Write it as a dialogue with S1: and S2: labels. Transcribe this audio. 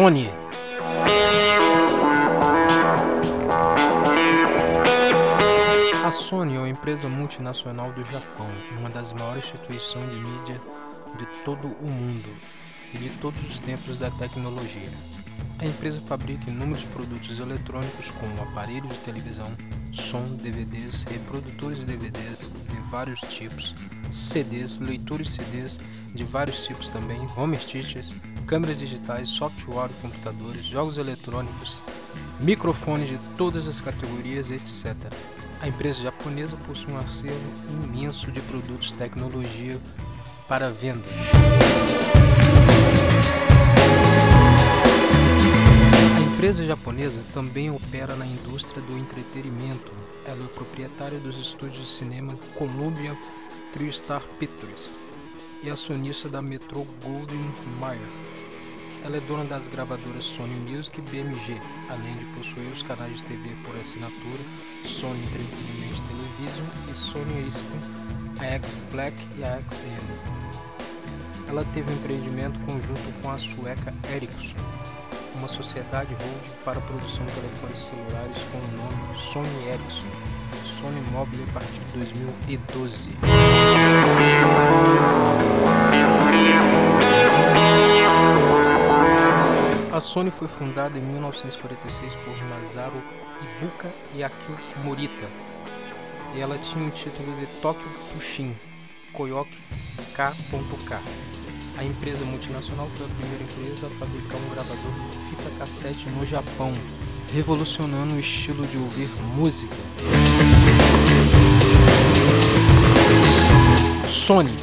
S1: Sony. A Sony é uma empresa multinacional do Japão, uma das maiores instituições de mídia de todo o mundo e de todos os tempos da tecnologia. A empresa fabrica inúmeros produtos eletrônicos como aparelhos de televisão, som, DVDs, reprodutores de DVDs vários tipos, CDs, leitores CDs de vários tipos também, home theaters, câmeras digitais, software, computadores, jogos eletrônicos, microfones de todas as categorias, etc. A empresa japonesa possui um acervo imenso de produtos de tecnologia para venda. A empresa japonesa também opera na indústria do entretenimento. Ela é proprietária dos estúdios de cinema Columbia TriStar Pictures e acionista da Metro Goldwyn Mayer. Ela é dona das gravadoras Sony Music e BMG, além de possuir os canais de TV por assinatura Sony Entertainment Television e Sony ESPN, a X Black e a XN. Ela teve um empreendimento conjunto com a sueca Ericsson, uma sociedade hold para a produção de telefones celulares com o nome Sony Ericsson, Sony Mobile a partir de 2012. A Sony foi fundada em 1946 por Masaru Ibuka e Akio Morita, e ela tinha o título de Tokyo Tushin Koyoki K.K. A empresa multinacional foi a primeira empresa a fabricar um gravador cassete no Japão, revolucionando o estilo de ouvir música. Sony